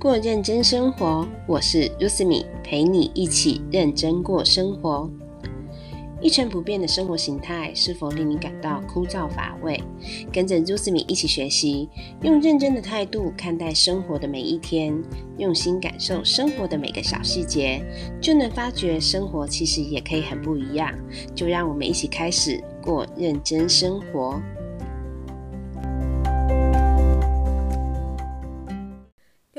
过认真生活，我是 Rusmi，陪你一起认真过生活。一成不变的生活形态是否令你感到枯燥乏味？跟着 Rusmi 一起学习，用认真的态度看待生活的每一天，用心感受生活的每个小细节，就能发觉生活其实也可以很不一样。就让我们一起开始过认真生活。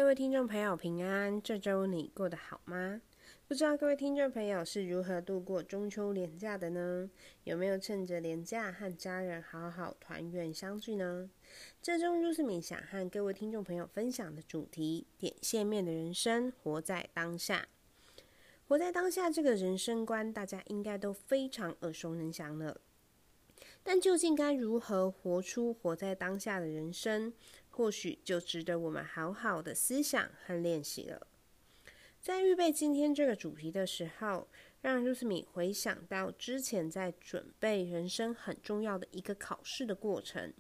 各位听众朋友平安，这周你过得好吗？不知道各位听众朋友是如何度过中秋连假的呢？有没有趁着连假和家人好好团圆相聚呢？这周 Rusmi 想和各位听众朋友分享的主题：点线面的人生，活在当下。活在当下这个人生观，大家应该都非常耳熟能详了。但究竟该如何活出活在当下的人生？或许就值得我们好好的思想和练习了。在预备今天这个主题的时候，让 Rusmi 回想到之前在准备人生很重要的一个考试的过程。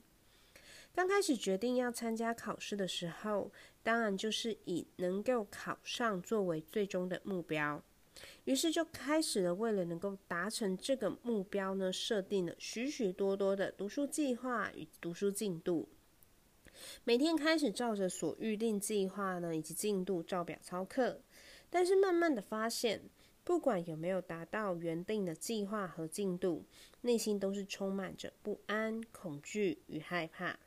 刚开始决定要参加考试的时候，当然就是以能够考上作为最终的目标，于是就开始了为了能够达成这个目标呢，设定了许许多多的读书计划与读书进度。每天开始照着所预定计划呢，以及进度照表操课，但是慢慢的发现，不管有没有达到原定的计划和进度，内心都是充满着不安、恐惧与害怕。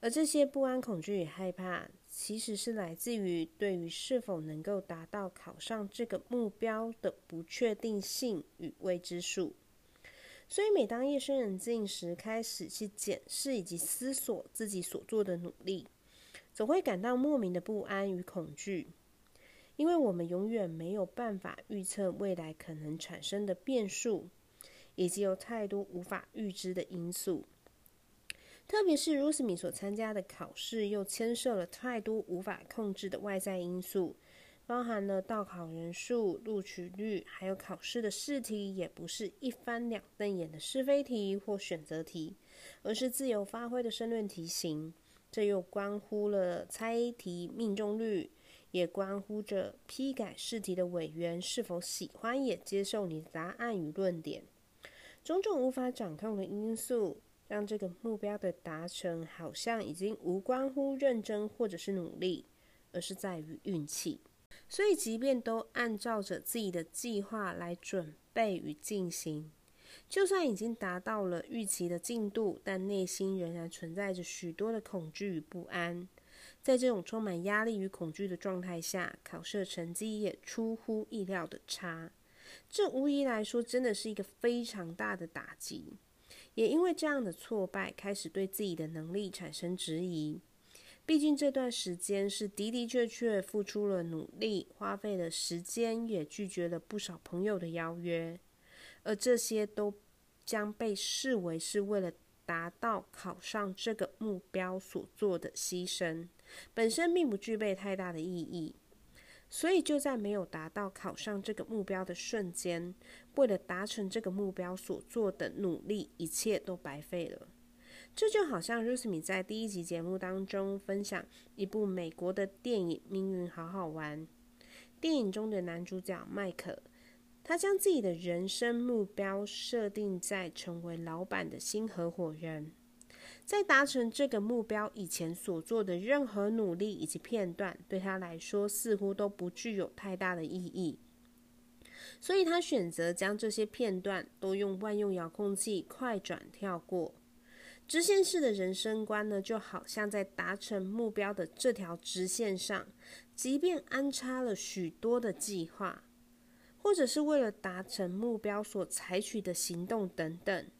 而这些不安、恐惧与害怕，其实是来自于对于是否能够达到考上这个目标的不确定性与未知数。所以，每当夜深人静时，开始去检视以及思索自己所做的努力，总会感到莫名的不安与恐惧，因为我们永远没有办法预测未来可能产生的变数，以及有太多无法预知的因素。特别是 Rusmi 所参加的考试，又牵涉了太多无法控制的外在因素。包含了报考人数、录取率，还有考试的试题，也不是一翻两瞪眼的是非题或选择题，而是自由发挥的申论题型。这又关乎了猜题命中率，也关乎着批改试题的委员是否喜欢也接受你的答案与论点。种种无法掌控的因素，让这个目标的达成好像已经无关乎认真或者是努力，而是在于运气。所以，即便都按照着自己的计划来准备与进行，就算已经达到了预期的进度，但内心仍然存在着许多的恐惧与不安。在这种充满压力与恐惧的状态下，考试成绩也出乎意料的差。这无疑来说，真的是一个非常大的打击。也因为这样的挫败，开始对自己的能力产生质疑。毕竟这段时间是的的确确付出了努力，花费了时间，也拒绝了不少朋友的邀约，而这些都将被视为是为了达到考上这个目标所做的牺牲，本身并不具备太大的意义。所以就在没有达到考上这个目标的瞬间，为了达成这个目标所做的努力，一切都白费了。这就好像 Rusmi 在第一集节目当中分享一部美国的电影《命运好好玩》。电影中的男主角麦克，他将自己的人生目标设定在成为老板的新合伙人。在达成这个目标以前所做的任何努力以及片段，对他来说似乎都不具有太大的意义。所以他选择将这些片段都用万用遥控器快转跳过。直线式的人生观呢，就好像在达成目标的这条直线上，即便安插了许多的计划，或者是为了达成目标所采取的行动等等，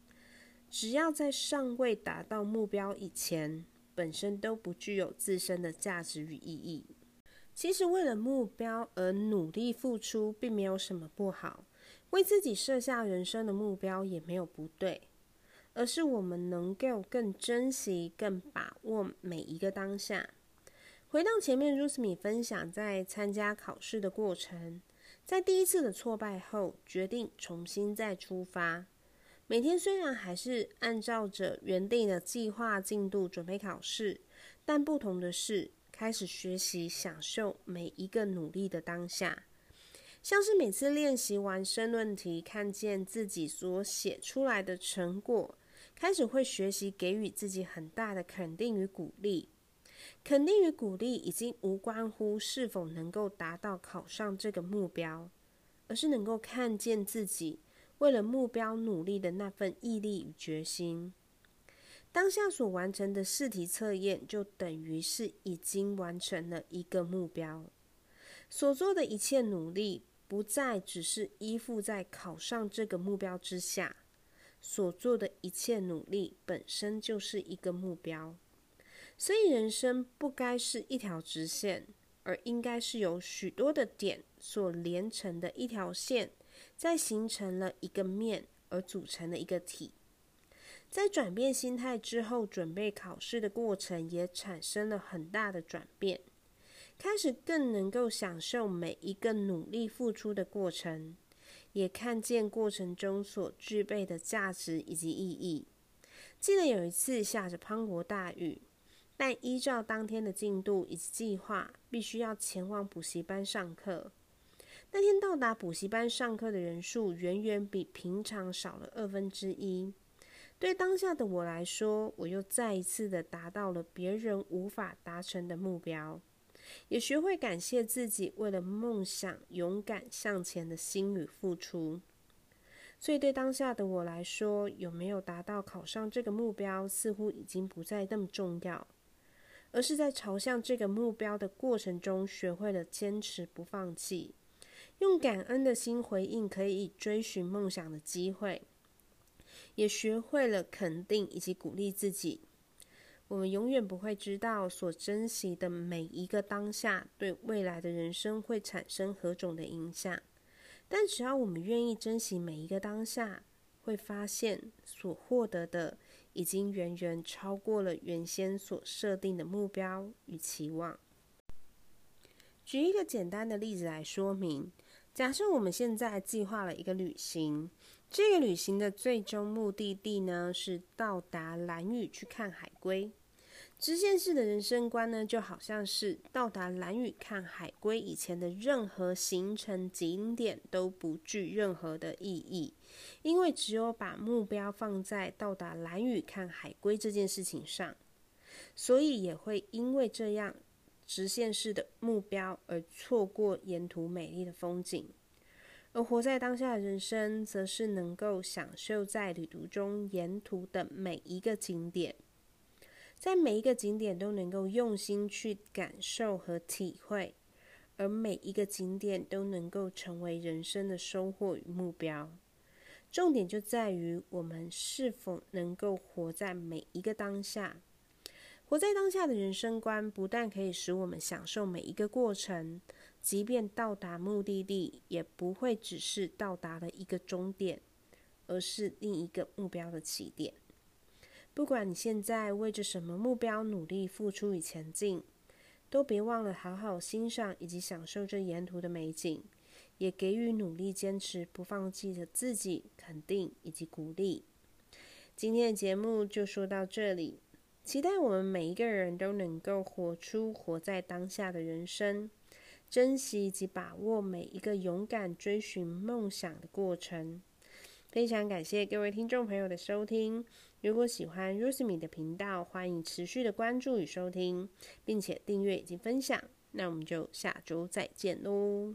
只要在尚未达到目标以前，本身都不具有自身的价值与意义。其实，为了目标而努力付出，并没有什么不好，为自己设下人生的目标也没有不对。而是我们能够更珍惜、更把握每一个当下。回到前面，Rusmi 分享在参加考试的过程，在第一次的挫败后，决定重新再出发。每天虽然还是按照着原定的计划进度准备考试，但不同的是，开始学习享受每一个努力的当下，像是每次练习完申论题，看见自己所写出来的成果，开始会学习给予自己很大的肯定与鼓励。肯定与鼓励已经无关乎是否能够达到考上这个目标，而是能够看见自己为了目标努力的那份毅力与决心。当下所完成的试题测验，就等于是已经完成了一个目标。所做的一切努力，不再只是依附在考上这个目标之下。所做的一切努力，本身就是一个目标。所以，人生不该是一条直线，而应该是由许多的点所连成的一条线，再形成了一个面，而组成的一个体。在转变心态之后，准备考试的过程也产生了很大的转变，开始更能够享受每一个努力付出的过程，也看见过程中所具备的价值以及意义。记得有一次下着滂沱大雨，但依照当天的进度以及计划，必须要前往补习班上课。那天到达补习班上课的人数远远比平常少了二分之一。对当下的我来说，我又再一次的达到了别人无法达成的目标，也学会感谢自己为了梦想勇敢向前的心与付出。所以对当下的我来说，有没有达到考上这个目标，似乎已经不再那么重要，而是在朝向这个目标的过程中，学会了坚持不放弃，用感恩的心回应可以追寻梦想的机会。也学会了肯定以及鼓励自己。我们永远不会知道所珍惜的每一个当下，对未来的人生会产生何种的影响。但只要我们愿意珍惜每一个当下，会发现所获得的已经远远超过了原先所设定的目标与期望。举一个简单的例子来说明：假设我们现在计划了一个旅行。这个旅行的最终目的地呢，是到达蓝屿去看海龟。直线式的人生观呢，就好像是到达蓝屿看海龟以前的任何行程景点都不具任何的意义，因为只有把目标放在到达蓝屿看海龟这件事情上，所以也会因为这样直线式的目标而错过沿途美丽的风景。而活在当下的人生，则是能够享受在旅途中沿途的每一个景点，在每一个景点都能够用心去感受和体会，而每一个景点都能够成为人生的收获与目标。重点就在于我们是否能够活在每一个当下。活在当下的人生观，不但可以使我们享受每一个过程。即便到达目的地，也不会只是到达了一个终点，而是另一个目标的起点。不管你现在为着什么目标努力付出与前进，都别忘了好好欣赏以及享受这沿途的美景，也给予努力坚持不放弃的自己肯定以及鼓励。今天的节目就说到这里，期待我们每一个人都能够活出活在当下的人生。珍惜以及把握每一个勇敢追寻梦想的过程。非常感谢各位听众朋友的收听。如果喜欢 rose me 的频道，欢迎持续的关注与收听，并且订阅以及分享。那我们就下周再见喽。